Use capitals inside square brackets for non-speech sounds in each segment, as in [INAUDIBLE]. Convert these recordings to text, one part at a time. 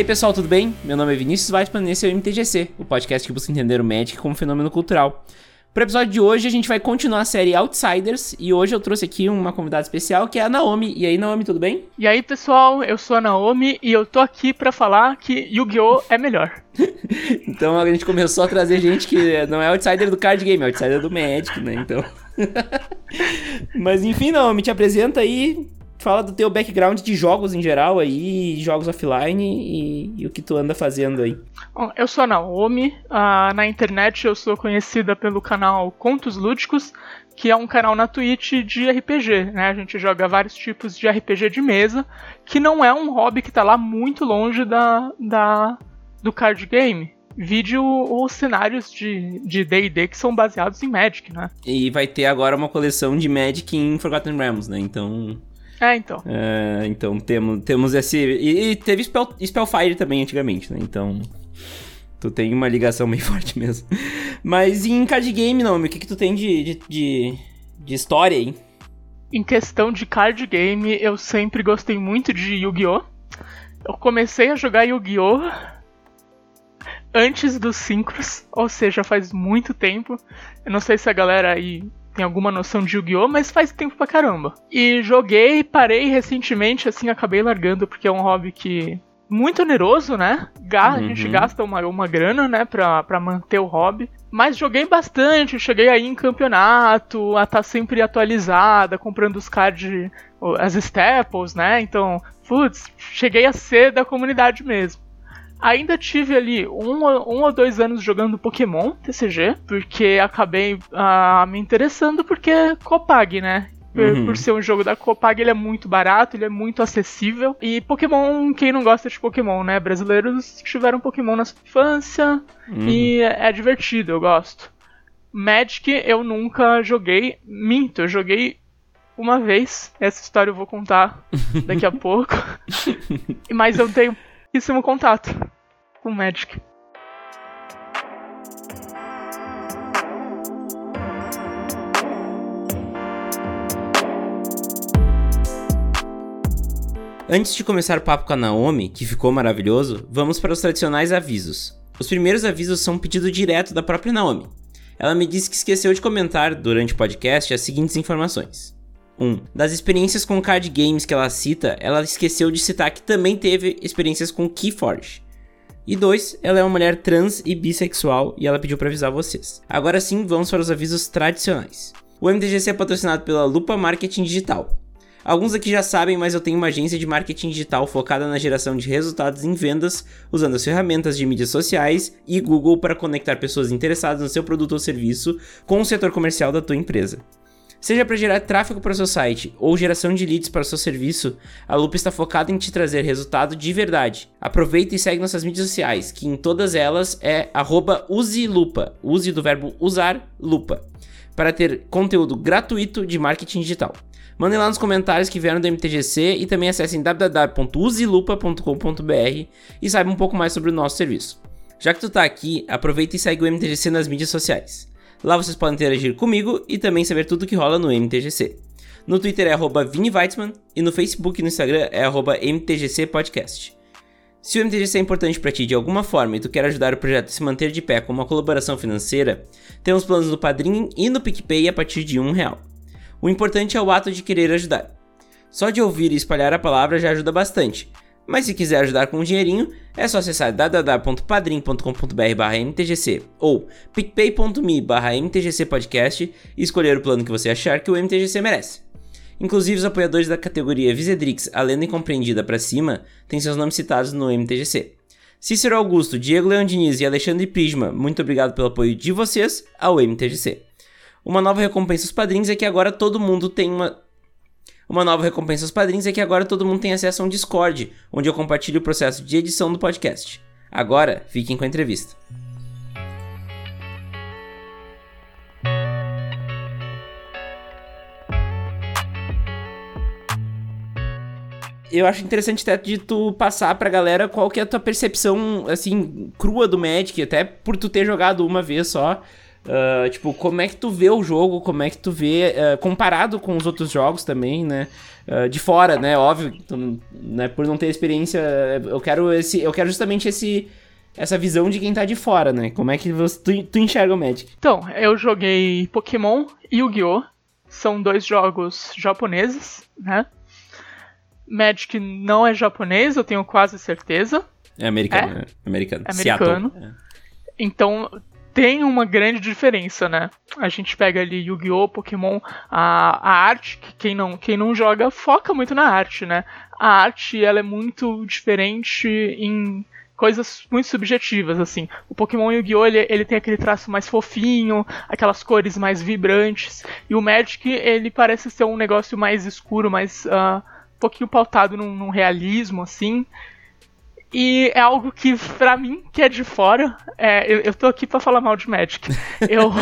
E aí pessoal, tudo bem? Meu nome é Vinícius Weissman e esse é o MTGC, o podcast que busca entender o Magic como fenômeno cultural. Para o episódio de hoje, a gente vai continuar a série Outsiders e hoje eu trouxe aqui uma convidada especial que é a Naomi. E aí, Naomi, tudo bem? E aí, pessoal, eu sou a Naomi e eu tô aqui para falar que Yu-Gi-Oh! é melhor. [LAUGHS] então a gente começou a trazer gente que não é outsider do card game, é outsider do Magic, né? Então. [LAUGHS] Mas enfim, Naomi, te apresenta aí fala do teu background de jogos em geral aí, jogos offline e, e o que tu anda fazendo aí. Bom, eu sou a Naomi, uh, na internet eu sou conhecida pelo canal Contos Lúdicos, que é um canal na Twitch de RPG, né? A gente joga vários tipos de RPG de mesa, que não é um hobby que tá lá muito longe da, da do card game. Vídeo os cenários de D&D que são baseados em Magic, né? E vai ter agora uma coleção de Magic em Forgotten Realms, né? Então é, então. É, então temos, temos esse. E, e teve Spell, Spellfire também antigamente, né? Então. Tu tem uma ligação [LAUGHS] bem forte mesmo. Mas em card game, não, o que, que tu tem de, de, de, de história aí? Em questão de card game, eu sempre gostei muito de Yu-Gi-Oh! Eu comecei a jogar Yu-Gi-Oh! antes dos Synchros, ou seja, faz muito tempo. Eu não sei se a galera aí tem alguma noção de Yu-Gi-Oh!, mas faz tempo pra caramba. E joguei, parei recentemente, assim, acabei largando, porque é um hobby que. Muito oneroso, né? A gente uhum. gasta uma, uma grana, né, pra, pra manter o hobby. Mas joguei bastante, cheguei aí em campeonato, a estar tá sempre atualizada, comprando os cards, as staples, né? Então, putz, cheguei a ser da comunidade mesmo. Ainda tive ali um, um ou dois anos jogando Pokémon TCG, porque acabei uh, me interessando porque é Copag, né? Por, uhum. por, ser um jogo da Copag, ele é muito barato, ele é muito acessível. E Pokémon, quem não gosta de Pokémon, né? Brasileiros tiveram Pokémon na sua infância uhum. e é, é divertido, eu gosto. Magic eu nunca joguei, minto, eu joguei uma vez. Essa história eu vou contar daqui a [LAUGHS] pouco. Mas eu tenho pouquíssimo contato com Magic. Antes de começar o papo com a Naomi, que ficou maravilhoso, vamos para os tradicionais avisos. Os primeiros avisos são um pedido direto da própria Naomi. Ela me disse que esqueceu de comentar durante o podcast as seguintes informações. 1. Das experiências com card games que ela cita, ela esqueceu de citar que também teve experiências com Keyforge. E 2. Ela é uma mulher trans e bissexual e ela pediu para avisar vocês. Agora sim, vamos para os avisos tradicionais. O MTGC é patrocinado pela Lupa Marketing Digital. Alguns aqui já sabem, mas eu tenho uma agência de marketing digital focada na geração de resultados em vendas, usando as ferramentas de mídias sociais e Google para conectar pessoas interessadas no seu produto ou serviço com o setor comercial da tua empresa. Seja para gerar tráfego para o seu site ou geração de leads para o seu serviço, a Lupa está focada em te trazer resultado de verdade. Aproveita e segue nossas mídias sociais, que em todas elas é uselupa, use do verbo usar lupa, para ter conteúdo gratuito de marketing digital. Mandem lá nos comentários que vieram do MTGC e também acessem www.uselupa.com.br e saibam um pouco mais sobre o nosso serviço. Já que tu está aqui, aproveita e segue o MTGC nas mídias sociais. Lá vocês podem interagir comigo e também saber tudo o que rola no MTGC. No Twitter é arroba Weitzman e no Facebook e no Instagram é arroba MTGC Podcast. Se o MTGC é importante para ti de alguma forma e tu quer ajudar o projeto a se manter de pé com uma colaboração financeira, temos planos no Padrim e no PicPay a partir de um real. O importante é o ato de querer ajudar. Só de ouvir e espalhar a palavra já ajuda bastante, mas se quiser ajudar com um dinheirinho, é só acessar www.padrim.com.br/mtgc ou picpay.me/mtgcpodcast e escolher o plano que você achar que o MTGC merece. Inclusive, os apoiadores da categoria Visedrix, a lenda incompreendida para cima, têm seus nomes citados no MTGC. Cícero Augusto, Diego Leão Diniz e Alexandre Prisma, muito obrigado pelo apoio de vocês ao MTGC. Uma nova recompensa aos padrinhos é que agora todo mundo tem uma uma nova recompensa aos padrinhos é que agora todo mundo tem acesso a um Discord, onde eu compartilho o processo de edição do podcast. Agora, fiquem com a entrevista. eu acho interessante até de tu passar pra galera qual que é a tua percepção, assim, crua do Magic, até por tu ter jogado uma vez só. Uh, tipo, como é que tu vê o jogo, como é que tu vê, uh, comparado com os outros jogos também, né? Uh, de fora, né? Óbvio, tu, né? por não ter experiência, eu quero esse, eu quero justamente esse, essa visão de quem tá de fora, né? Como é que você, tu, tu enxerga o Magic? Então, eu joguei Pokémon e Yu-Gi-Oh! São dois jogos japoneses, né? Magic não é japonês, eu tenho quase certeza. É americano, é? é americano. É americano. É. Então, tem uma grande diferença, né? A gente pega ali Yu-Gi-Oh!, Pokémon, a, a arte, que quem não, quem não joga foca muito na arte, né? A arte, ela é muito diferente em coisas muito subjetivas, assim. O Pokémon Yu-Gi-Oh! Ele, ele tem aquele traço mais fofinho, aquelas cores mais vibrantes, e o Magic, ele parece ser um negócio mais escuro, mais... Uh, um pouquinho pautado num, num realismo, assim. E é algo que, pra mim, que é de fora, é, eu, eu tô aqui pra falar mal de Magic. Eu,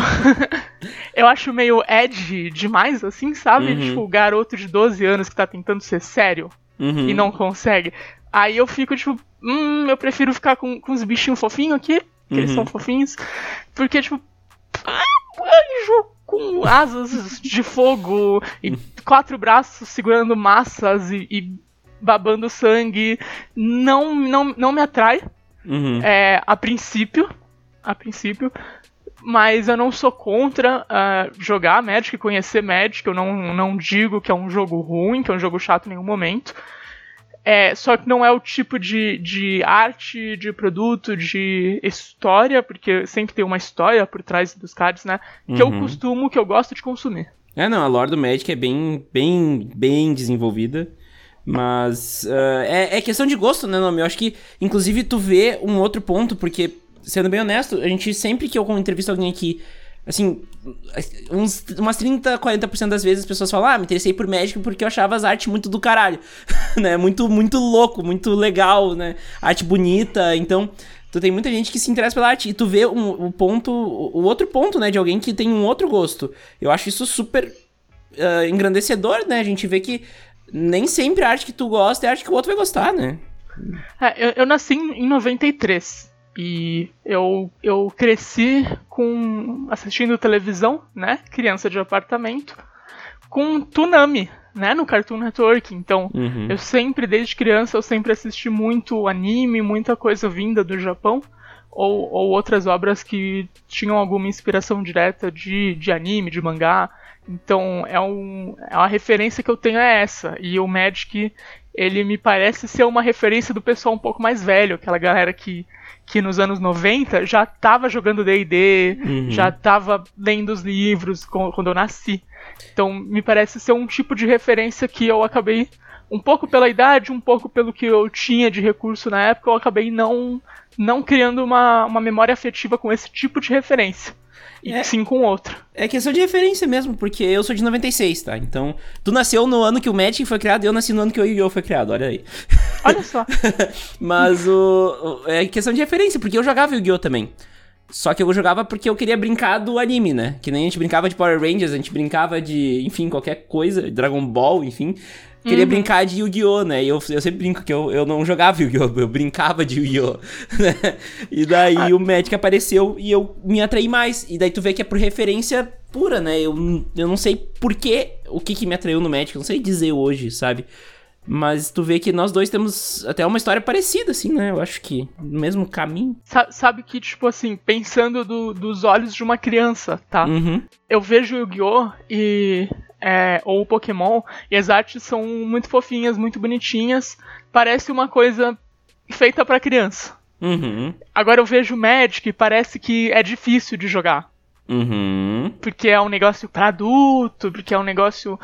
[LAUGHS] eu acho meio edgy demais, assim, sabe? Uhum. Tipo, o garoto de 12 anos que tá tentando ser sério uhum. e não consegue. Aí eu fico, tipo, hum, eu prefiro ficar com, com os bichinhos fofinhos aqui, que uhum. eles são fofinhos. Porque, tipo, anjo com asas de fogo e quatro braços segurando massas e, e babando sangue não, não, não me atrai. Uhum. É, a princípio. A princípio. Mas eu não sou contra uh, jogar Magic, conhecer Magic. Eu não, não digo que é um jogo ruim, que é um jogo chato em nenhum momento. É, só que não é o tipo de, de arte, de produto, de história, porque sempre tem uma história por trás dos cards, né? Que uhum. eu costumo, que eu gosto de consumir. É, não, a lore do Magic é bem, bem, bem desenvolvida. Mas uh, é, é, questão de gosto, né, nome? Eu acho que, inclusive, tu vê um outro ponto, porque, sendo bem honesto, a gente sempre que eu entrevisto alguém aqui, assim, uns, umas 30, 40% das vezes as pessoas falam, ah, me interessei por Magic porque eu achava as artes muito do caralho, [LAUGHS] né? Muito, muito louco, muito legal, né? Arte bonita, então... Tu tem muita gente que se interessa pela arte e tu vê um, um ponto, o outro ponto, né, de alguém que tem um outro gosto. Eu acho isso super uh, engrandecedor, né? A gente vê que nem sempre a arte que tu gosta é a arte que o outro vai gostar, né? É, eu, eu nasci em 93 e eu, eu cresci com assistindo televisão, né? Criança de apartamento, com Tsunami, né? No Cartoon Network. Então, uhum. eu sempre, desde criança, eu sempre assisti muito anime, muita coisa vinda do Japão. Ou, ou outras obras que tinham alguma inspiração direta de, de anime, de mangá. Então é, um, é uma referência que eu tenho é essa. E o Magic, ele me parece ser uma referência do pessoal um pouco mais velho, aquela galera que, que nos anos 90 já estava jogando D&D, uhum. já estava lendo os livros quando eu nasci. Então me parece ser um tipo de referência que eu acabei um pouco pela idade, um pouco pelo que eu tinha de recurso na época, eu acabei não não criando uma, uma memória afetiva com esse tipo de referência e é, sim com outro. É questão de referência mesmo, porque eu sou de 96, tá? Então, tu nasceu no ano que o Magic foi criado e eu nasci no ano que o Yu-Gi-Oh! foi criado, olha aí. Olha só. [LAUGHS] Mas o, o, é questão de referência, porque eu jogava Yu-Gi-Oh! também. Só que eu jogava porque eu queria brincar do anime, né? Que nem a gente brincava de Power Rangers, a gente brincava de, enfim, qualquer coisa, Dragon Ball, enfim queria uhum. brincar de Yu-Gi-Oh, né? E eu, eu sempre brinco que eu, eu não jogava Yu-Gi-Oh, eu brincava de Yu-Gi-Oh, [LAUGHS] né? E daí ah. o Magic apareceu e eu me atraí mais. E daí tu vê que é por referência pura, né? Eu, eu não sei porquê, o que que me atraiu no Magic, eu não sei dizer hoje, sabe? Mas tu vê que nós dois temos até uma história parecida, assim, né? Eu acho que no mesmo caminho. Sa sabe que, tipo assim, pensando do, dos olhos de uma criança, tá? Uhum. Eu vejo Yu-Gi-Oh! e é, ou Pokémon, e as artes são muito fofinhas, muito bonitinhas. Parece uma coisa feita para criança. Uhum. Agora eu vejo Magic e parece que é difícil de jogar. Uhum. Porque é um negócio para adulto, porque é um negócio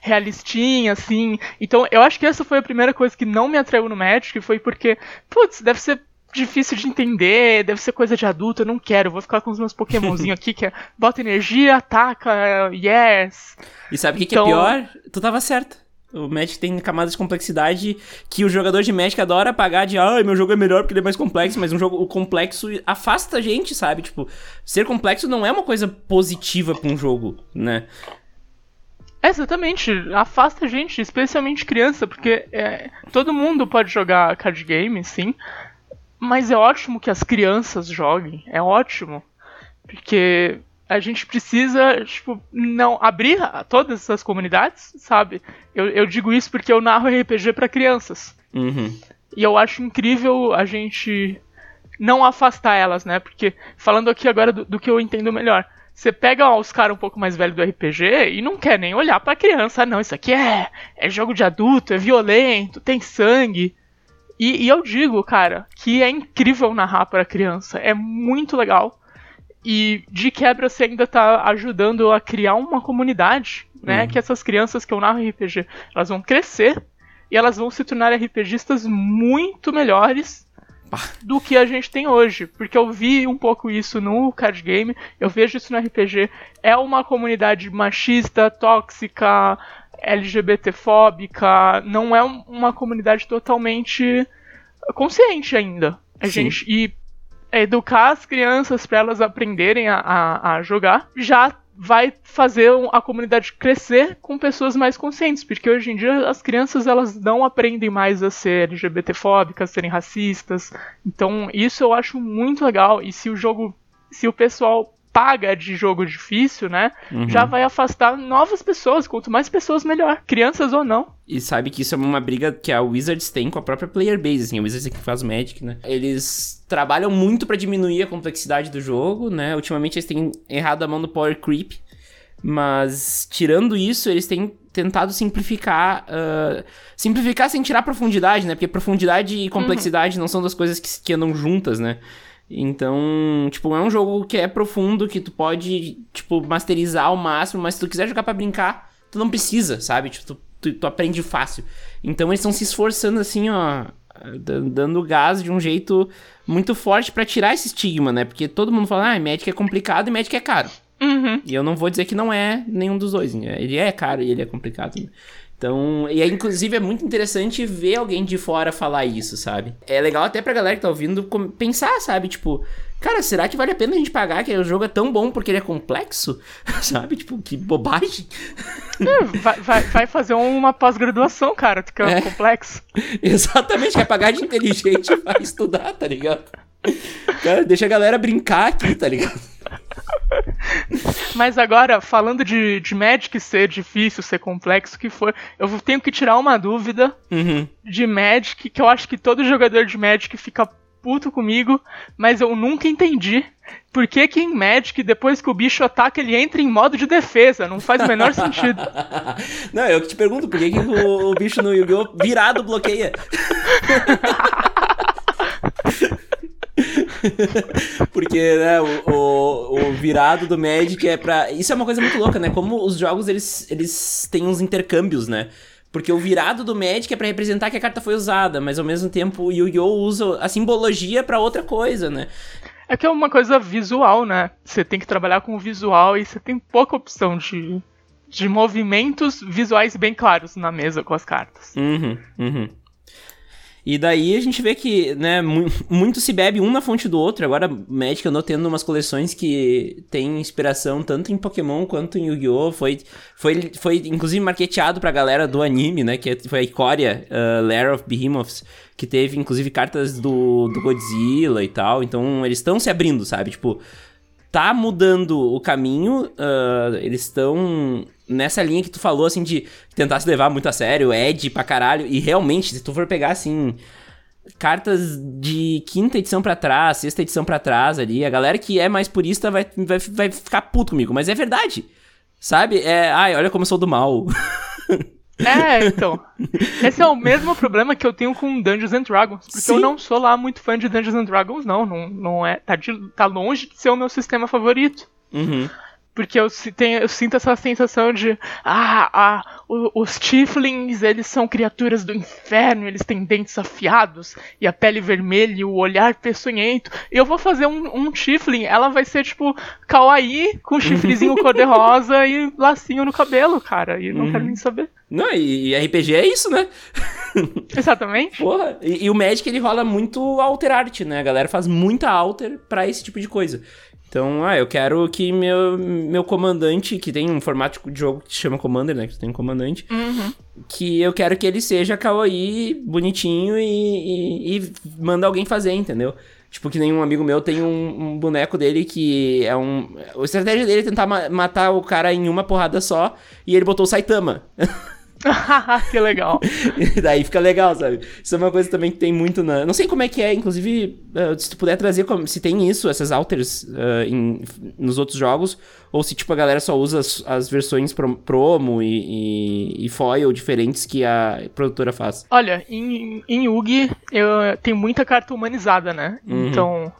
realistinho, assim. Então eu acho que essa foi a primeira coisa que não me atraiu no Magic, foi porque, putz, deve ser difícil de entender, deve ser coisa de adulto, eu não quero, eu vou ficar com os meus pokémonzinhos [LAUGHS] aqui, que é bota energia, ataca, yes. E sabe o que, então... que é então pior? Tu tava certo. O Magic tem camadas de complexidade que o jogador de Magic adora pagar de ah, meu jogo é melhor porque ele é mais complexo, mas um jogo complexo afasta a gente, sabe? Tipo, ser complexo não é uma coisa positiva para um jogo, né? Exatamente, afasta a gente, especialmente criança, porque é, todo mundo pode jogar card game, sim, mas é ótimo que as crianças joguem, é ótimo. Porque a gente precisa, tipo, não abrir todas essas comunidades, sabe? Eu, eu digo isso porque eu narro RPG para crianças. Uhum. E eu acho incrível a gente não afastar elas, né? Porque, falando aqui agora do, do que eu entendo melhor, você pega ó, os caras um pouco mais velhos do RPG e não quer nem olhar pra criança. Não, isso aqui é, é jogo de adulto, é violento, tem sangue. E, e eu digo, cara, que é incrível narrar para criança. É muito legal. E de quebra você ainda tá ajudando a criar uma comunidade, né? Uhum. Que essas crianças que eu narro RPG, elas vão crescer e elas vão se tornar RPGistas muito melhores do que a gente tem hoje. Porque eu vi um pouco isso no card game, eu vejo isso no RPG. É uma comunidade machista, tóxica, LGBTfóbica, não é uma comunidade totalmente consciente ainda. A Sim. gente. E educar as crianças para elas aprenderem a, a, a, jogar já vai fazer a comunidade crescer com pessoas mais conscientes, porque hoje em dia as crianças elas não aprendem mais a ser LGBTfóbicas, serem racistas. Então isso eu acho muito legal e se o jogo, se o pessoal paga de jogo difícil, né? Uhum. Já vai afastar novas pessoas. Quanto mais pessoas, melhor. Crianças ou não. E sabe que isso é uma briga que a Wizards tem com a própria player base, assim. A Wizards é que faz Magic, né? Eles trabalham muito para diminuir a complexidade do jogo, né? Ultimamente eles têm errado a mão no power creep. Mas, tirando isso, eles têm tentado simplificar. Uh, simplificar sem tirar profundidade, né? Porque profundidade e complexidade uhum. não são duas coisas que, que andam juntas, né? Então, tipo, é um jogo que é profundo, que tu pode, tipo, masterizar ao máximo, mas se tu quiser jogar para brincar, tu não precisa, sabe? Tipo, tu, tu, tu aprende fácil. Então eles estão se esforçando assim, ó, dando gás de um jeito muito forte para tirar esse estigma, né? Porque todo mundo fala, ah, Magic é complicado e Magic é caro. Uhum. E eu não vou dizer que não é nenhum dos dois. Né? Ele é caro e ele é complicado. Então, e aí, inclusive, é muito interessante ver alguém de fora falar isso, sabe? É legal até pra galera que tá ouvindo pensar, sabe? Tipo, cara, será que vale a pena a gente pagar que o jogo é tão bom porque ele é complexo? [LAUGHS] sabe? Tipo, que bobagem. É, vai, vai, vai, fazer uma pós-graduação, cara, que é, é complexo. [LAUGHS] Exatamente, quer pagar de inteligente [LAUGHS] vai estudar, tá ligado? Cara, deixa a galera brincar aqui, tá ligado? Mas agora, falando de, de Magic ser difícil, ser complexo, que for, eu tenho que tirar uma dúvida uhum. de Magic, que eu acho que todo jogador de Magic fica puto comigo, mas eu nunca entendi por que, que em Magic, depois que o bicho ataca, ele entra em modo de defesa. Não faz o menor sentido. [LAUGHS] Não, eu que te pergunto, por que, que o, o bicho no Yu-Gi-Oh! virado bloqueia? [LAUGHS] [LAUGHS] Porque, né, o, o, o, virado do Magic é pra. Isso é uma coisa muito louca, né? Como os jogos eles, eles têm uns intercâmbios, né? Porque o virado do Magic é para representar que a carta foi usada, mas ao mesmo tempo o Yu-Gi-Oh! usa a simbologia para outra coisa, né? É que é uma coisa visual, né? Você tem que trabalhar com o visual e você tem pouca opção de, de movimentos visuais bem claros na mesa com as cartas. Uhum, uhum. E daí a gente vê que, né, muito se bebe um na fonte do outro. Agora, Magic andou tendo umas coleções que tem inspiração tanto em Pokémon quanto em Yu-Gi-Oh! Foi, foi, foi inclusive marketeado pra galera do anime, né, que foi a Ikoria, uh, Lair of Behemoths, que teve inclusive cartas do, do Godzilla e tal. Então, eles estão se abrindo, sabe? Tipo, tá mudando o caminho, uh, eles estão nessa linha que tu falou, assim, de tentar se levar muito a sério, Ed pra caralho, e realmente, se tu for pegar, assim, cartas de quinta edição para trás, sexta edição para trás ali, a galera que é mais purista vai, vai, vai ficar puto comigo, mas é verdade, sabe? É, ai, olha como eu sou do mal. [LAUGHS] É, então. Esse é o mesmo problema que eu tenho com Dungeons and Dragons. Porque Sim. eu não sou lá muito fã de Dungeons and Dragons, não. Não, não é. Tá, de, tá longe de ser o meu sistema favorito. Uhum. Porque eu, tenho, eu sinto essa sensação de. Ah, ah os Tiflings, eles são criaturas do inferno, eles têm dentes afiados, e a pele vermelha e o olhar peçonhento. Eu vou fazer um, um Tifling, ela vai ser tipo kawaii, com chifrezinho cor-de-rosa e lacinho no cabelo, cara. E não uhum. quero nem saber. Não, e, RPG é isso, né? [LAUGHS] Exatamente. Porra, e, e, o Magic ele rola muito alter art, né? A galera faz muita alter para esse tipo de coisa. Então, ah, eu quero que meu, meu comandante, que tem um formato de jogo que se chama Commander, né? Que tem um comandante. Uhum. Que eu quero que ele seja kawaii, bonitinho e, e, e manda alguém fazer, entendeu? Tipo, que nenhum amigo meu tem um, um, boneco dele que é um. A estratégia dele é tentar ma matar o cara em uma porrada só e ele botou o Saitama. [LAUGHS] [LAUGHS] que legal. [LAUGHS] daí fica legal, sabe? Isso é uma coisa também que tem muito na. Não sei como é que é, inclusive, uh, se tu puder trazer como... se tem isso, essas alters uh, em... nos outros jogos, ou se tipo a galera só usa as, as versões pro... promo e, e... e, foil diferentes que a produtora faz. Olha, em, em Yugi eu... tem muita carta humanizada, né? Uhum. Então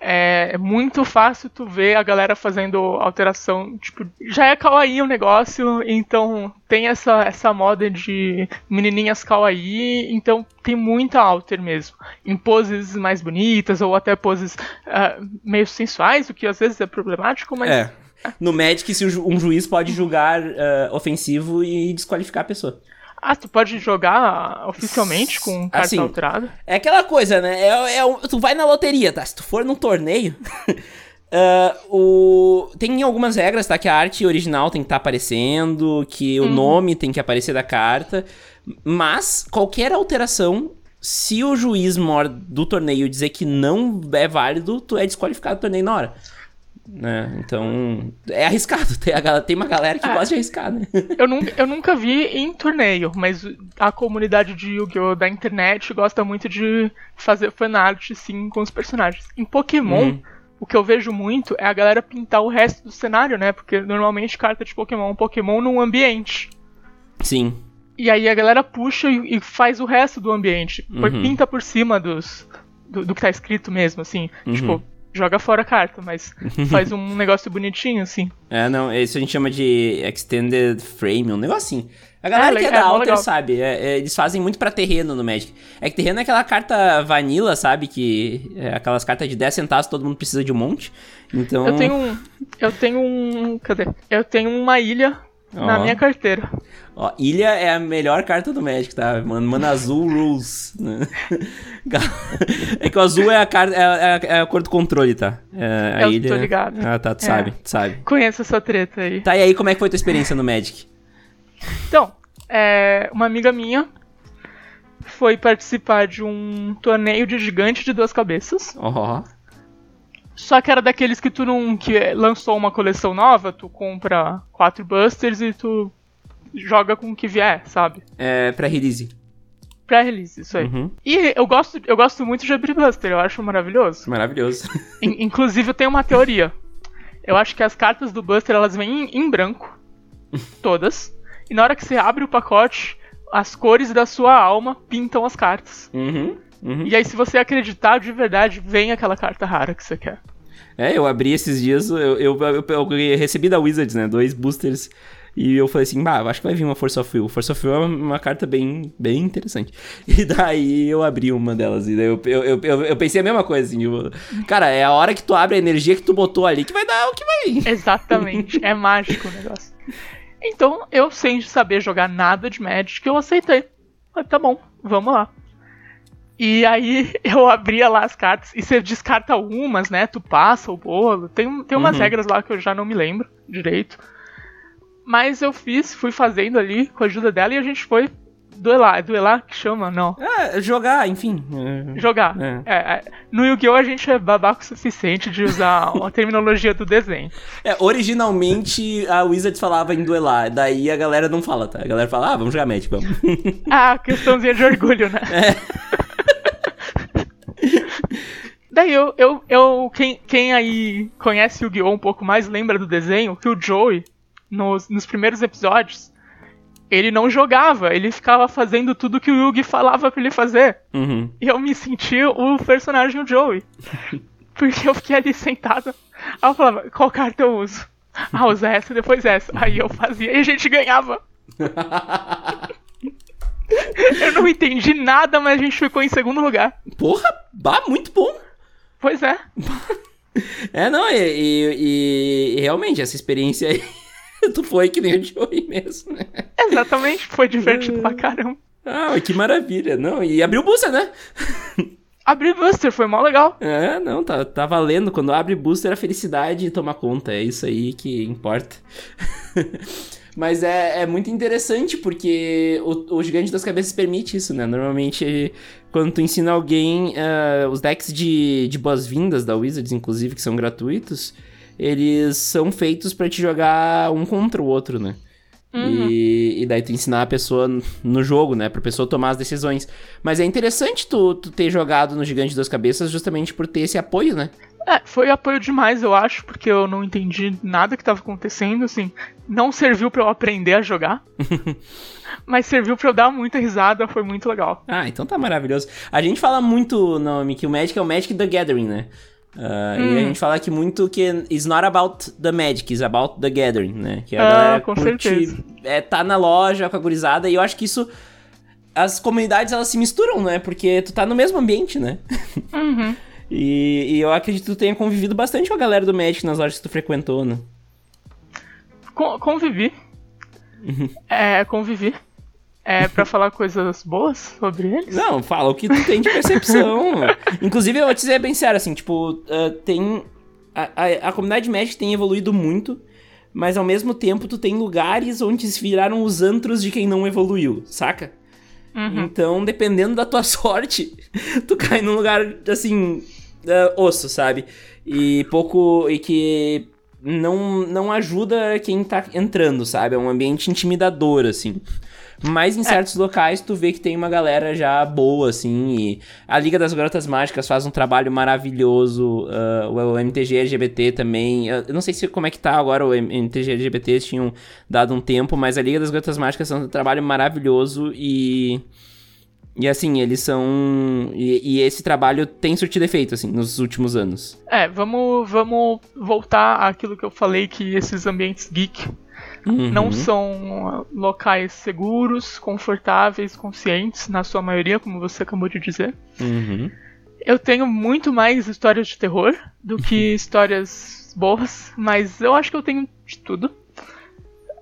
é, é muito fácil tu ver a galera fazendo alteração. Tipo, já é kawaii o negócio, então tem essa, essa moda de menininhas kawaii, então tem muita alter mesmo. Em poses mais bonitas, ou até poses uh, meio sensuais, o que às vezes é problemático, mas. É. No Magic, um juiz pode julgar uh, ofensivo e desqualificar a pessoa. Ah, tu pode jogar oficialmente com carta assim, alterada? É aquela coisa, né? É, é, tu vai na loteria, tá? Se tu for num torneio. uh, [LAUGHS] o... Tem algumas regras, tá? Que a arte original tem que estar tá aparecendo, que o hum. nome tem que aparecer da carta. Mas qualquer alteração, se o juiz mor do torneio dizer que não é válido, tu é desqualificado do torneio na hora. Né? Então, é arriscado. Tem, a, tem uma galera que é, gosta de arriscar, né? [LAUGHS] eu, nunca, eu nunca vi em torneio, mas a comunidade de Yu-Gi-Oh! da internet gosta muito de fazer fanart, sim, com os personagens. Em Pokémon, uhum. o que eu vejo muito é a galera pintar o resto do cenário, né? Porque normalmente carta de Pokémon é um Pokémon num ambiente. Sim. E aí a galera puxa e, e faz o resto do ambiente. Uhum. Pinta por cima dos, do, do, que tá escrito mesmo, assim. Uhum. Tipo, joga fora a carta, mas [LAUGHS] faz um negócio bonitinho, assim. É, não, isso a gente chama de Extended Frame, um negócio assim. A galera é, que é, é da Alter sabe, é, é, eles fazem muito para terreno no Magic. É que terreno é aquela carta vanilla, sabe? Que é aquelas cartas de 10 centavos, todo mundo precisa de um monte. Então. Eu tenho um. Eu tenho um. Cadê? Eu tenho uma ilha na minha carteira. Ó, ilha é a melhor carta do Magic, tá? Mano, mano azul rules. Né? [LAUGHS] é que o azul é a, carta, é, a, é a cor do controle, tá? É, a Eu ilha... tô ligado. Ah, tá, tu é. sabe, tu sabe. Conheço essa treta aí. Tá, e aí como é que foi tua experiência no Magic? Então, é, uma amiga minha foi participar de um torneio de gigante de duas cabeças. Ó. Oh. Só que era daqueles que tu não. que lançou uma coleção nova, tu compra quatro busters e tu joga com o que vier, sabe? É, pré-release. Pré-release, isso aí. Uhum. E eu gosto, eu gosto muito de Every Buster, eu acho maravilhoso. Maravilhoso. [LAUGHS] In, inclusive, eu tenho uma teoria. Eu acho que as cartas do Buster, elas vêm em, em branco. [LAUGHS] Todas. E na hora que você abre o pacote, as cores da sua alma pintam as cartas. Uhum, uhum. E aí, se você acreditar de verdade, vem aquela carta rara que você quer. É, eu abri esses dias, eu, eu, eu, eu recebi da Wizards, né? Dois boosters e eu falei assim, bah, acho que vai vir uma Force of Will. Force of Will é uma, carta bem, bem interessante. [LAUGHS] E daí eu abri uma delas. E daí eu, eu, eu, eu pensei a mesma coisa, assim, tipo, cara, é a hora que tu abre a energia que tu botou ali que vai dar o que vai. [LAUGHS] Exatamente. é mágico o negócio. Então, eu sem saber jogar nada de Magic, eu aceitei. Falei, tá bom, vamos lá. E aí [LAUGHS] eu abria lá as cartas e você descarta algumas, né? Tu passa o bolo. Tem, tem umas uhum. regras lá que eu já não me lembro direito. Mas eu fiz, fui fazendo ali com a ajuda dela e a gente foi duelar. É duelar que chama? Não. É, jogar, enfim. É, jogar. É. É, é. no Yu-Gi-Oh! a gente é babaco o suficiente de usar [LAUGHS] a terminologia do desenho. É, originalmente a Wizards falava em duelar, daí a galera não fala, tá? A galera fala, ah, vamos jogar Magic, vamos. [LAUGHS] ah, questãozinha de orgulho, né? É. Daí eu, eu, eu quem, quem aí conhece o Yu-Gi-Oh! um pouco mais lembra do desenho que o Joey nos, nos primeiros episódios, ele não jogava, ele ficava fazendo tudo que o Yugi falava pra ele fazer. Uhum. E eu me senti o personagem o Joey. [LAUGHS] Porque eu fiquei ali sentado. Aí eu falava, qual carta eu uso? Ah, usa essa, depois essa. Aí eu fazia e a gente ganhava. [LAUGHS] eu não entendi nada, mas a gente ficou em segundo lugar. Porra, bah, muito bom. Pois é. [LAUGHS] é, não, e, e, e realmente, essa experiência aí [LAUGHS] tu foi que nem o Joey mesmo, né? Exatamente, foi divertido pra caramba. Ah, que maravilha. Não, e abriu booster, né? Abrir booster, foi mó legal. [LAUGHS] É, não, tá, tá valendo. Quando abre booster, a felicidade toma conta. É isso aí que importa. Mas é, é muito interessante porque o, o Gigante das Cabeças permite isso, né? Normalmente, quando tu ensina alguém, uh, os decks de, de boas-vindas da Wizards, inclusive, que são gratuitos, eles são feitos para te jogar um contra o outro, né? Uhum. E, e, daí tu ensinar a pessoa no jogo, né? Pra pessoa tomar as decisões. Mas é interessante tu, tu ter jogado no Gigante das Cabeças justamente por ter esse apoio, né? É, foi apoio demais, eu acho, porque eu não entendi nada que tava acontecendo, assim. Não serviu para eu aprender a jogar. [LAUGHS] mas serviu para eu dar muita risada, foi muito legal. Ah, então tá maravilhoso. A gente fala muito, nome que o Magic é o Magic the Gathering, né? Uh, hum. E a hum. gente fala aqui muito que it's not about the magic, it's about the gathering, né? Que a ah, galera com curte, certeza. É, tá na loja com a gurizada e eu acho que isso... As comunidades, elas se misturam, né? Porque tu tá no mesmo ambiente, né? Uhum. E, e, eu acredito que tu tenha convivido bastante com a galera do Magic nas lojas que tu frequentou, né? Con convivi. Uhum. É, convivi. É pra [LAUGHS] falar coisas boas sobre eles? Não, fala o que tu tem de percepção. [LAUGHS] Inclusive, eu vou te dizer bem sério, assim, tipo, uh, tem. A, a, a comunidade Magic tem evoluído muito, mas ao mesmo tempo tu tem lugares onde se viraram os antros de quem não evoluiu, saca? Uhum. Então, dependendo da tua [LAUGHS] sorte, tu cai num lugar, assim, uh, osso, sabe? E pouco. E que não, não ajuda quem tá entrando, sabe? É um ambiente intimidador, assim. Mas em é. certos locais tu vê que tem uma galera já boa, assim. E a Liga das Garotas Mágicas faz um trabalho maravilhoso. Uh, o MTG LGBT também. Eu não sei se como é que tá agora o MTG LGBT, tinham dado um tempo, mas a Liga das Garotas Mágicas faz um trabalho maravilhoso e. E assim, eles são. E, e, esse trabalho tem surtido efeito, assim, nos últimos anos. É, vamos, vamos voltar àquilo que eu falei, que esses ambientes geek Uhum. Não são locais seguros, confortáveis, conscientes, na sua maioria, como você acabou de dizer. Uhum. Eu tenho muito mais histórias de terror do que histórias boas, mas eu acho que eu tenho de tudo.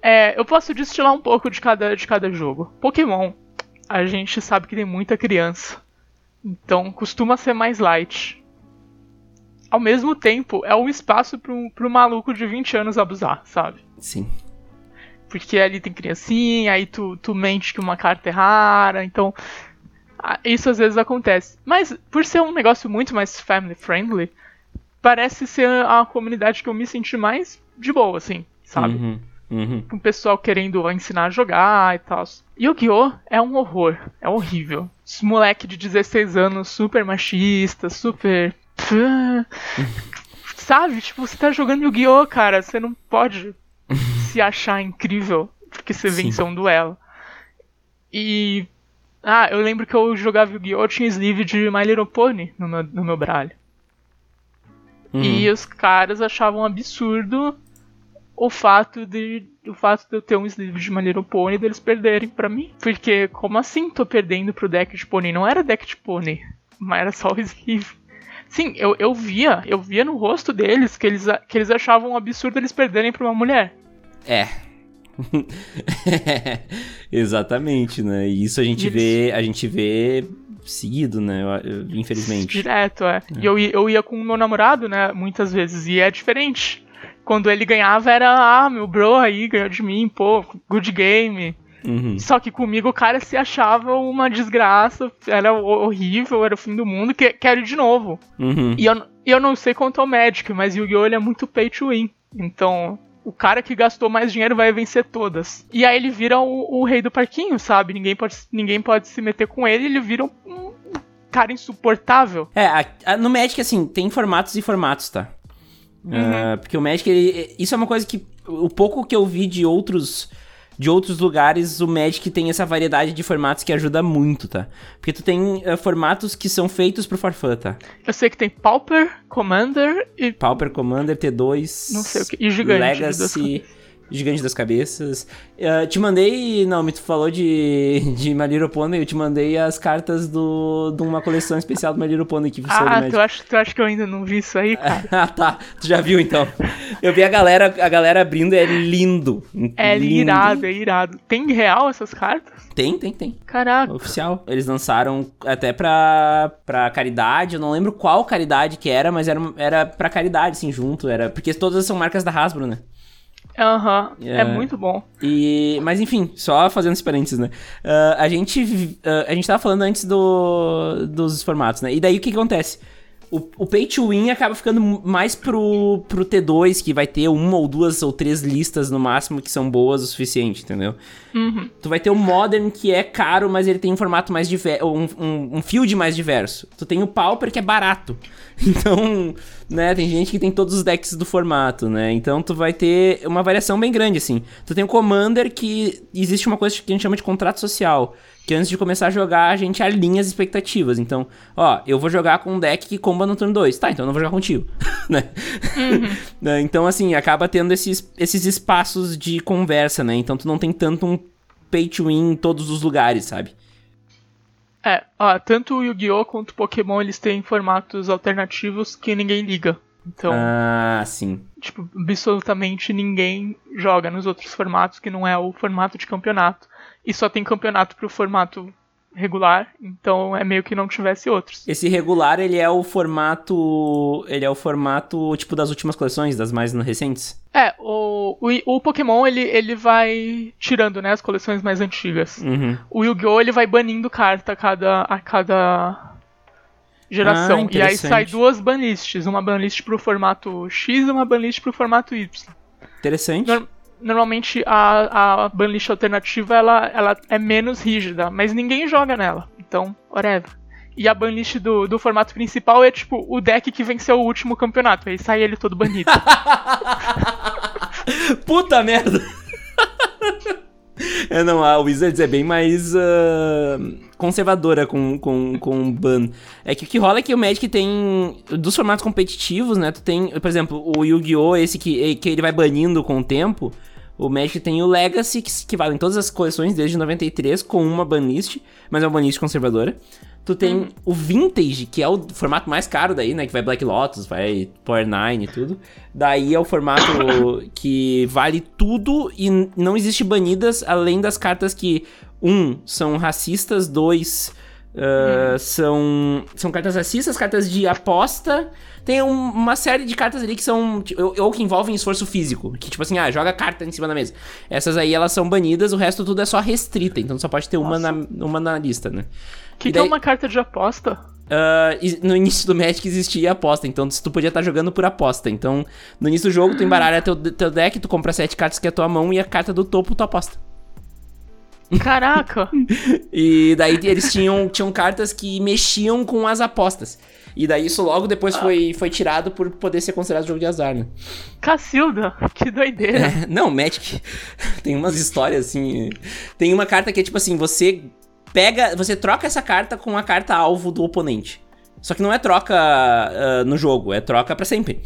É, eu posso destilar um pouco de cada, de cada jogo. Pokémon, a gente sabe que tem muita criança. Então costuma ser mais light. Ao mesmo tempo, é um espaço para um maluco de 20 anos abusar, sabe? Sim porque ali tem criancinha, aí tu, tu mente que uma carta é rara, então isso às vezes acontece. Mas por ser um negócio muito mais family friendly, parece ser a comunidade que eu me senti mais de boa, assim, sabe? Uhum, uhum. Com o pessoal querendo ensinar a jogar e tal. Yu-Gi-Oh! é um horror, é horrível. Esse moleque de 16 anos, super machista, super. [LAUGHS] Sabe? Tipo, você tá jogando Yu-Gi-Oh! cara, você não pode [LAUGHS] se achar incrível porque você Sim. venceu um duelo. E. Ah, eu lembro que eu jogava Yu-Gi-Oh! tinha sleeve de My Little Pony no meu, no meu bralho. Uhum. E os caras achavam absurdo o fato de o fato de eu ter um sleeve de Little Pony deles perderem para mim. Porque, como assim tô perdendo pro deck de pônei? Não era deck de pônei, mas era só o [LAUGHS] sleeve. Sim, eu, eu via, eu via no rosto deles que eles, que eles achavam um absurdo eles perderem pra uma mulher. É. [LAUGHS] Exatamente, né? E isso a gente vê, a gente vê seguido, né? Infelizmente. Direto, é. é. E eu, eu ia com o meu namorado, né? Muitas vezes, e é diferente. Quando ele ganhava era, ah, meu bro aí ganhou de mim, pô, good game. Uhum. Só que comigo o cara se achava uma desgraça, era horrível, era o fim do mundo, que, quero de novo. Uhum. E eu, eu não sei quanto ao Magic, mas Yu-Gi-Oh! é muito pay to win. Então, o cara que gastou mais dinheiro vai vencer todas. E aí ele vira o, o rei do parquinho, sabe? Ninguém pode, ninguém pode se meter com ele, ele vira um, cara insuportável. É, a, a, no Magic, assim, tem formatos e formatos, tá? Uhum. Uh, porque o Magic, ele, isso é uma coisa que. O pouco que eu vi de outros de outros lugares, o Magic tem essa variedade de formatos que ajuda muito, tá? Porque tu tem uh, formatos que são feitos pro Farfã, tá? Eu sei que tem Pauper, Commander e... Pauper, Commander, T2... Não sei o que... E Gigante. Legacy... Gigante das Cabeças. Uh, te mandei. Não, me tu falou de, [LAUGHS] de My Little Pony, eu te mandei as cartas do, de uma coleção especial do My Little Pony que Ah, tu acha, tu acha que eu ainda não vi isso aí, [LAUGHS] cara? ah, tá. Tu já viu então. Eu vi a galera, a galera abrindo, é lindo. É lindo. irado, é irado. Tem real essas cartas? Tem, tem, tem. Caraca. Oficial. Eles lançaram até pra, pra caridade, eu não lembro qual caridade que era, mas era, era pra caridade, assim, junto. Era, porque todas são marcas da Hasbro, né? Aham, é. é. muito bom. E, mas enfim, só fazendo esse parênteses, né? Uh, a, gente, uh, a gente tava falando antes do, dos formatos, né? E daí o que, que acontece? O, o Pay to Win acaba ficando mais pro, pro T2, que vai ter uma ou duas ou três listas no máximo que são boas o suficiente, entendeu? Uhum. Tu vai ter o Modern, que é caro, mas ele tem um formato mais diverso, um, um, um field mais diverso. Tu tem o Pauper, que é barato. [LAUGHS] Então, né, tem gente que tem todos os decks do formato, né? Então tu vai ter uma variação bem grande, assim. Tu tem o Commander, que existe uma coisa que a gente chama de contrato social que antes de começar a jogar, a gente alinha as expectativas. Então, ó, eu vou jogar com um deck que comba no turno 2. Tá, então eu não vou jogar contigo. [LAUGHS] né? Uhum. [LAUGHS] Né, então, assim, acaba tendo esses, esses espaços de conversa, né? Então tu não tem tanto um pay to win em todos os lugares, sabe? É, ó, tanto o Yu-Gi-Oh! quanto o Pokémon, eles têm formatos alternativos que ninguém liga. Então, ah, sim. Tipo, absolutamente ninguém joga nos outros formatos que não é o formato de campeonato e só tem campeonato pro formato regular, então é meio que não tivesse outros. Esse regular, ele é o formato, ele é o formato tipo das últimas coleções, das mais recentes? É, o, o, o Pokémon, ele, ele vai tirando, né, as coleções mais antigas. Uhum. O Yu-Gi-Oh! ele vai banindo carta a cada, a cada geração. Ah, e aí sai duas banlists, uma banlist pro formato X e uma banlist pro formato Y. Interessante normalmente a, a banlist alternativa ela, ela é menos rígida, mas ninguém joga nela. Então, whatever. E a banlist do, do formato principal é tipo o deck que venceu o último campeonato. Aí sai ele todo banido. [LAUGHS] Puta merda! [LAUGHS] É, não, a Wizards é bem mais uh, conservadora com, com, com ban. É que o que rola é que o Magic tem. Dos formatos competitivos, né? Tu tem, por exemplo, o Yu-Gi-Oh! esse que, que ele vai banindo com o tempo. O Magic tem o Legacy, que, que vale em todas as coleções desde 93, com uma banlist, mas é uma banlist conservadora. Tu tem hum. o Vintage, que é o formato mais caro daí, né? Que vai Black Lotus, vai Power 9 e tudo. Daí é o formato [COUGHS] que vale tudo e não existe banidas, além das cartas que, um, são racistas, dois, uh, hum. são, são cartas racistas, cartas de aposta tem um, uma série de cartas ali que são. Ou que envolvem esforço físico. Que, tipo assim, ah, joga carta em cima da mesa. Essas aí elas são banidas, o resto tudo é só restrita. Então só pode ter uma na, uma na lista, né? O que, daí... que é uma carta de aposta? Uh, no início do Magic existia aposta, então tu podia estar tá jogando por aposta. Então, no início do jogo, tu [GASPS] embaralha teu, teu deck, tu compra sete cartas que é a tua mão e a carta do topo tu aposta. Caraca! [LAUGHS] e daí eles tinham, tinham cartas que mexiam com as apostas. E daí isso logo depois ah. foi, foi tirado por poder ser considerado jogo de azar, né? Cacilda, que doideira. É, não, Magic [LAUGHS] tem umas histórias assim. Tem uma carta que é tipo assim, você pega, você troca essa carta com a carta alvo do oponente. Só que não é troca uh, no jogo, é troca para sempre.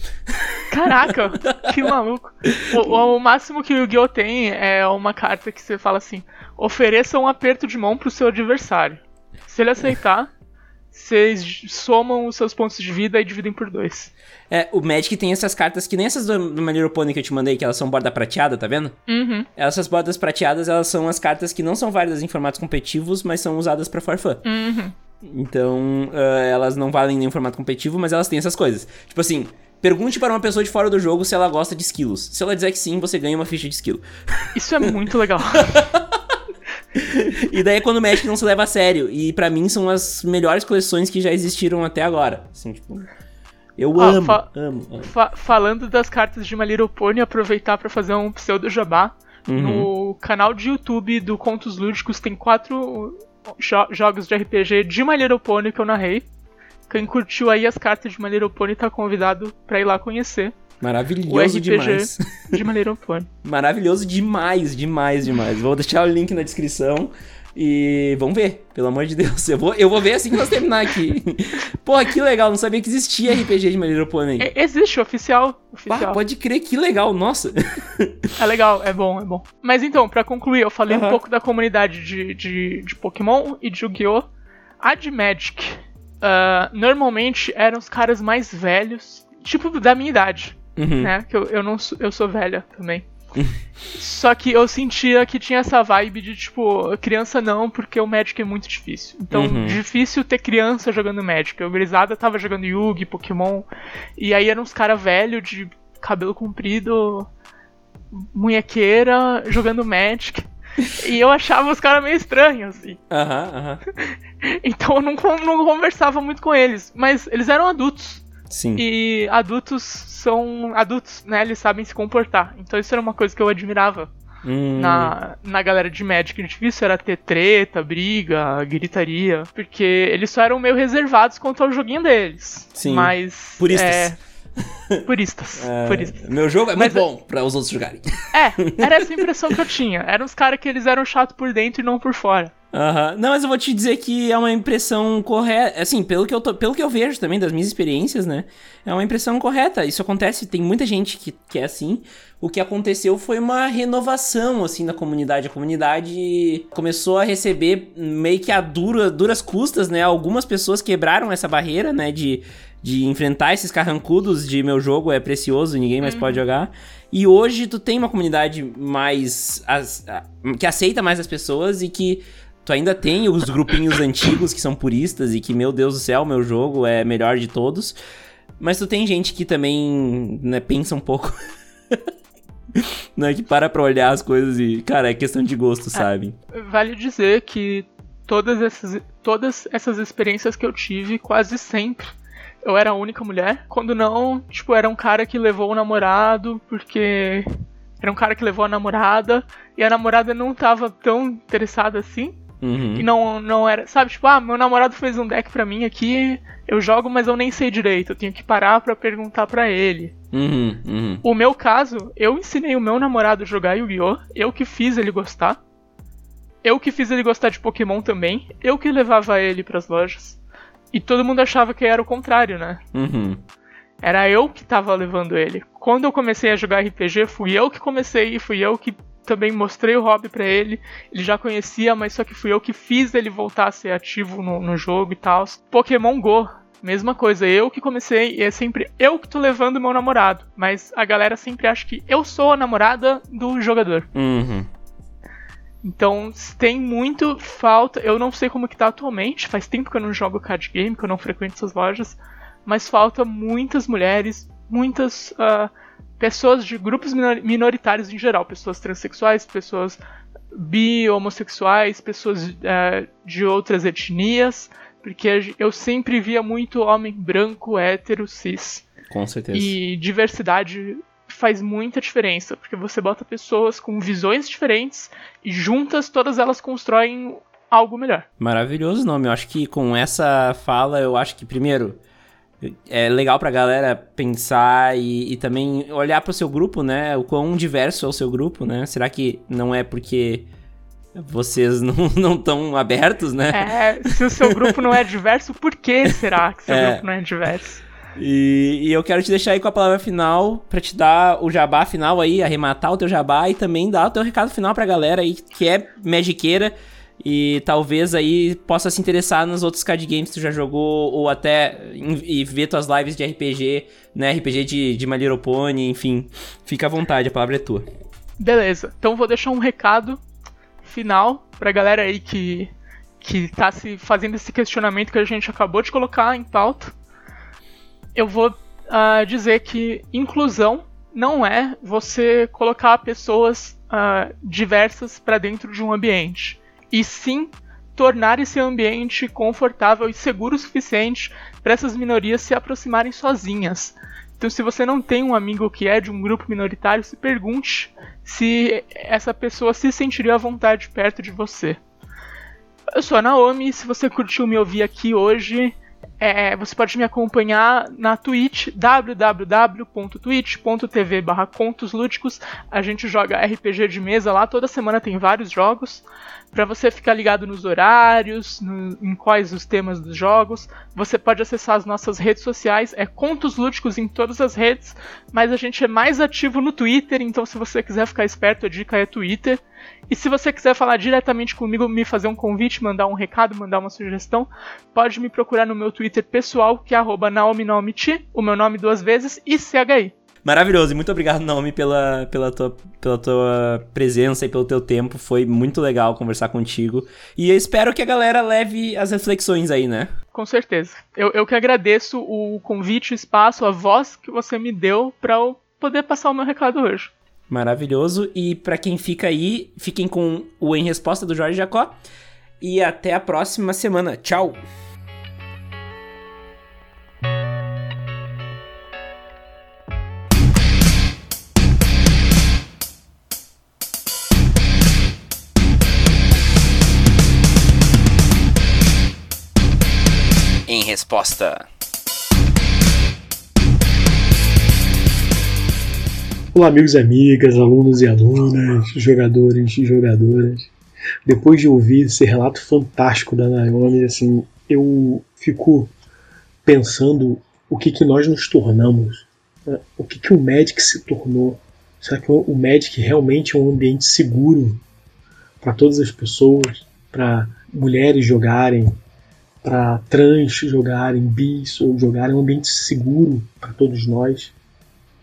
Caraca, [LAUGHS] que maluco. O, o, máximo que o Yu-Gi-Oh! tem é uma carta que você fala assim: ofereça um aperto de mão pro seu adversário. Se ele aceitar, vocês somam os seus pontos de vida e dividem por dois. É, o Magic tem essas cartas que nem essas do, do Maneiro Pony que eu te mandei, que elas são borda prateada, tá vendo? Uhum. Essas bordas prateadas, elas são as cartas que não são válidas em formatos competitivos, mas são usadas pra for fun. Uhum. Então, uh, elas não valem em nenhum formato competitivo, mas elas têm essas coisas. Tipo assim, pergunte para uma pessoa de fora do jogo se ela gosta de esquilos. Se ela dizer que sim, você ganha uma ficha de esquilo. Isso é muito legal. [LAUGHS] e daí é quando o Magic não se leva a sério. E para mim são as melhores coleções que já existiram até agora. Assim, tipo. Eu ah, amo, fa amo, amo. Fa falando das cartas de My Little Pony, aproveitar para fazer um pseudo jabá. Uhum. No canal de YouTube do Contos Lúdicos tem quatro jo jogos de RPG de My Little Pony que eu narrei. Quem curtiu aí as cartas de My Little Pony tá convidado para ir lá conhecer. Maravilhoso demais. [LAUGHS] De maneira fone. Maravilhoso demais, demais, demais. Vou deixar o link na descrição. E vamos ver, pelo amor de Deus. Eu vou, eu vou ver assim que nós terminar aqui. [LAUGHS] Porra, que legal, não sabia que existia RPG de maneira Pony. É, existe, oficial. oficial. pode crer, que legal, nossa. É legal, é bom, é bom. Mas então, para concluir, eu falei um pouco da comunidade de, de, de Pokémon e de Yu-Gi-Oh! A de Magic, uh, normalmente eram os caras mais velhos, tipo da minha idade uhum. né? Que eu, eu, não, eu sou velha também. [LAUGHS] Só que eu sentia que tinha essa vibe de, tipo, criança não, porque o Magic é muito difícil. Então, uhum. difícil ter criança jogando Magic. O Grisada tava jogando Yugi, Pokémon. E aí eram uns caras velhos de cabelo comprido. munhequeira, jogando Magic. e eu achava os caras meio estranhos, assim. Uhum. Uhum. [LAUGHS] Então eu não, não conversava muito com eles. Mas eles eram adultos. Sim. E adultos são adultos, né? Eles sabem se comportar. Então isso era uma coisa que eu admirava. Hum. Na, na galera de Magic, difícil era ter treta, briga, gritaria, porque eles só eram meio reservados quanto ao joguinho deles. Sim. Mas. Puristas. É, [LAUGHS] Puristas. É, puristas. Meu jogo é Mas, muito bom pra os outros jogarem. É, era essa a impressão que eu tinha. Eram os caras que eles eram chato por dentro e não por fora. Uhum. Não, mas eu vou te dizer que é uma impressão correta. Assim, pelo que, eu tô, pelo que eu vejo também das minhas experiências, né? É uma impressão correta. Isso acontece, tem muita gente que, que é assim. O que aconteceu foi uma renovação, assim, da comunidade. A comunidade começou a receber meio que a dura, duras custas, né? Algumas pessoas quebraram essa barreira, né? De, de enfrentar esses carrancudos de meu jogo é precioso, ninguém mais uhum. pode jogar. E hoje tu tem uma comunidade mais. As, que aceita mais as pessoas e que Tu ainda tem os grupinhos antigos que são puristas e que, meu Deus do céu, meu jogo é melhor de todos. Mas tu tem gente que também né, pensa um pouco. [LAUGHS] né, que para pra olhar as coisas e, cara, é questão de gosto, é, sabe? Vale dizer que todas essas, todas essas experiências que eu tive, quase sempre, eu era a única mulher. Quando não, tipo, era um cara que levou o namorado porque. Era um cara que levou a namorada e a namorada não tava tão interessada assim. Uhum. E não, não era. Sabe, tipo, ah, meu namorado fez um deck pra mim aqui, eu jogo, mas eu nem sei direito. Eu tenho que parar pra perguntar pra ele. Uhum, uhum. O meu caso, eu ensinei o meu namorado a jogar Yu-Gi-Oh! Eu que fiz ele gostar. Eu que fiz ele gostar de Pokémon também. Eu que levava ele pras lojas. E todo mundo achava que era o contrário, né? Uhum. Era eu que tava levando ele. Quando eu comecei a jogar RPG, fui eu que comecei e fui eu que também mostrei o hobby para ele. Ele já conhecia, mas só que fui eu que fiz ele voltar a ser ativo no, no jogo e tal. Pokémon Go, mesma coisa, eu que comecei e é sempre eu que tô levando meu namorado. Mas a galera sempre acha que eu sou a namorada do jogador. Uhum. Então tem muito falta. Eu não sei como que tá atualmente. Faz tempo que eu não jogo card game, que eu não frequento essas lojas. Mas falta muitas mulheres, muitas uh, pessoas de grupos minoritários em geral, pessoas transexuais, pessoas bi, homossexuais, pessoas uh, de outras etnias, porque eu sempre via muito homem branco, hétero, cis. Com certeza. E diversidade faz muita diferença, porque você bota pessoas com visões diferentes e juntas todas elas constroem algo melhor. Maravilhoso nome. Eu acho que com essa fala, eu acho que primeiro é legal pra galera pensar e, e também olhar pro seu grupo, né? O quão diverso é o seu grupo, né? Será que não é porque vocês [LAUGHS] não estão abertos, né? É, se o seu grupo não é diverso, por que será que seu é. grupo não é diverso? E, e, eu quero te deixar aí com a palavra final para te dar o jabá final aí, arrematar o teu jabá e também dar o teu recado final pra galera aí que é magiqueira e talvez aí possa se interessar nos outros card games que tu já jogou, ou até e ver tuas lives de RPG, né? RPG de, de My Little Pony, enfim. Fica à vontade, a palavra é tua. Beleza, então vou deixar um recado final pra galera aí que, que tá se fazendo esse questionamento que a gente acabou de colocar em pauta. Eu vou uh, dizer que inclusão não é você colocar pessoas uh, diversas para dentro de um ambiente e sim tornar esse ambiente confortável e seguro o suficiente para essas minorias se aproximarem sozinhas. Então, se você não tem um amigo que é de um grupo minoritário, se pergunte se essa pessoa se sentiria à vontade perto de você. Eu sou a Naomi, se você curtiu me ouvir aqui hoje, é, você pode me acompanhar na Twitch, www.twitch.tv barra. A gente joga RPG de mesa lá, toda semana tem vários jogos para você ficar ligado nos horários, no, em quais os temas dos jogos. Você pode acessar as nossas redes sociais, é Contos Lúdicos em todas as redes, mas a gente é mais ativo no Twitter, então se você quiser ficar esperto, a dica é Twitter. E se você quiser falar diretamente comigo, me fazer um convite, mandar um recado, mandar uma sugestão, pode me procurar no meu Twitter pessoal, que é naominomiti, o meu nome duas vezes, e CHI. Maravilhoso, e muito obrigado, Naomi, pela, pela, tua, pela tua presença e pelo teu tempo. Foi muito legal conversar contigo. E eu espero que a galera leve as reflexões aí, né? Com certeza. Eu, eu que agradeço o convite, o espaço, a voz que você me deu para eu poder passar o meu recado hoje. Maravilhoso. E para quem fica aí, fiquem com o Em Resposta do Jorge Jacó. E até a próxima semana. Tchau! Em resposta. Olá, amigos e amigas, alunos e alunas, jogadores e jogadoras. Depois de ouvir esse relato fantástico da Naomi, assim, eu fico pensando o que, que nós nos tornamos, né? o que, que o Magic se tornou. Será que o Magic realmente é um ambiente seguro para todas as pessoas, para mulheres jogarem, para trans jogarem, bis jogarem, é um ambiente seguro para todos nós?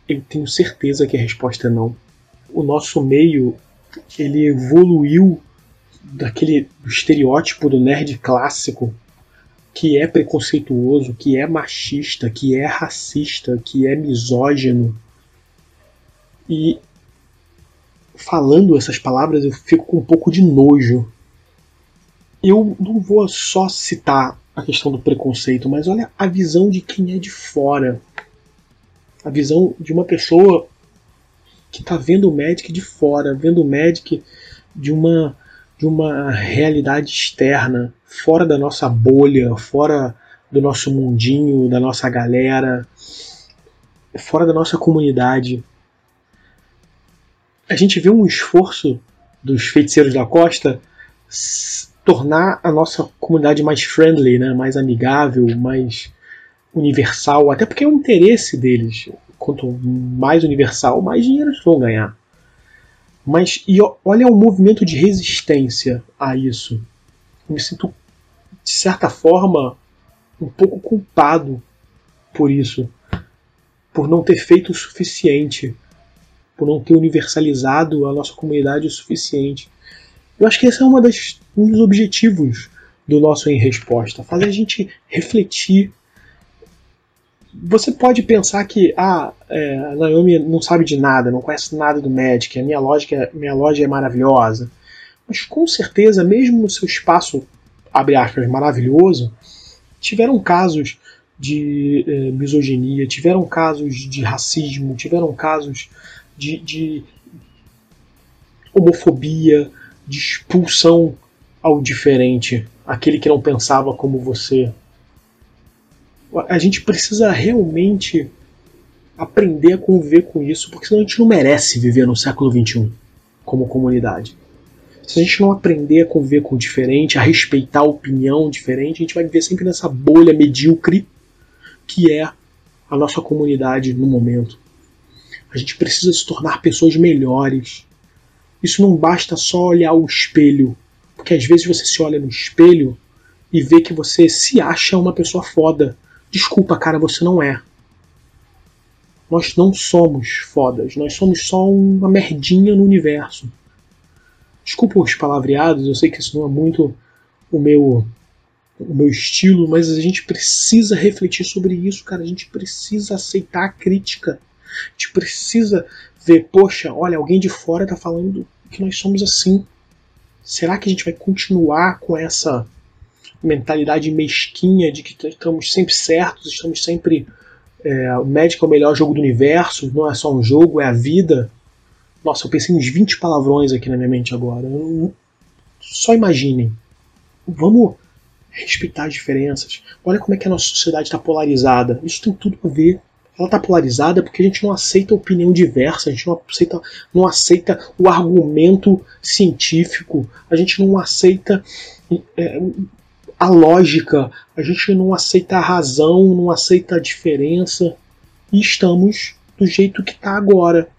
Eu tenho certeza que a resposta é não. O nosso meio ele evoluiu daquele estereótipo do nerd clássico que é preconceituoso, que é machista, que é racista, que é misógino. E falando essas palavras eu fico com um pouco de nojo. Eu não vou só citar a questão do preconceito, mas olha a visão de quem é de fora a visão de uma pessoa que está vendo o Magic de fora, vendo o Magic de uma de uma realidade externa, fora da nossa bolha, fora do nosso mundinho, da nossa galera, fora da nossa comunidade. A gente vê um esforço dos feiticeiros da costa tornar a nossa comunidade mais friendly, né? mais amigável, mais universal, até porque é o interesse deles. Quanto mais universal, mais dinheiro eles vão ganhar. Mas e olha o movimento de resistência a isso. Eu me sinto, de certa forma, um pouco culpado por isso. Por não ter feito o suficiente. Por não ter universalizado a nossa comunidade o suficiente. Eu acho que esse é uma das, um dos objetivos do nosso Em Resposta. Fazer a gente refletir você pode pensar que ah, é, a Naomi não sabe de nada, não conhece nada do Magic, a minha, lógica, minha loja é maravilhosa. Mas com certeza, mesmo no seu espaço, abre aspas, maravilhoso, tiveram casos de é, misoginia, tiveram casos de racismo, tiveram casos de, de homofobia, de expulsão ao diferente, aquele que não pensava como você, a gente precisa realmente aprender a conviver com isso, porque senão a gente não merece viver no século XXI como comunidade. Se a gente não aprender a conviver com o diferente, a respeitar a opinião diferente, a gente vai viver sempre nessa bolha medíocre que é a nossa comunidade no momento. A gente precisa se tornar pessoas melhores. Isso não basta só olhar o espelho, porque às vezes você se olha no espelho e vê que você se acha uma pessoa foda, Desculpa, cara, você não é. Nós não somos fodas, nós somos só uma merdinha no universo. Desculpa os palavreados, eu sei que isso não é muito o meu o meu estilo, mas a gente precisa refletir sobre isso, cara. A gente precisa aceitar a crítica. A gente precisa ver, poxa, olha, alguém de fora tá falando que nós somos assim. Será que a gente vai continuar com essa mentalidade mesquinha de que estamos sempre certos, estamos sempre. É, o Magic é o melhor jogo do universo, não é só um jogo, é a vida. Nossa, eu pensei uns 20 palavrões aqui na minha mente agora. Eu, só imaginem. Vamos respeitar as diferenças. Olha como é que a nossa sociedade está polarizada. Isso tem tudo a ver. Ela está polarizada porque a gente não aceita opinião diversa, a gente não aceita, não aceita o argumento científico, a gente não aceita é, a lógica, a gente não aceita a razão, não aceita a diferença e estamos do jeito que está agora.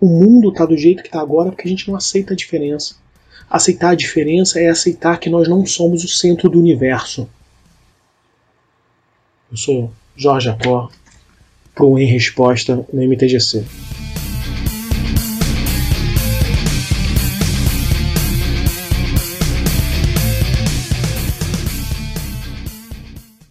O mundo está do jeito que está agora porque a gente não aceita a diferença. Aceitar a diferença é aceitar que nós não somos o centro do universo. Eu sou Jorge Acor, pro Em Resposta no MTGC.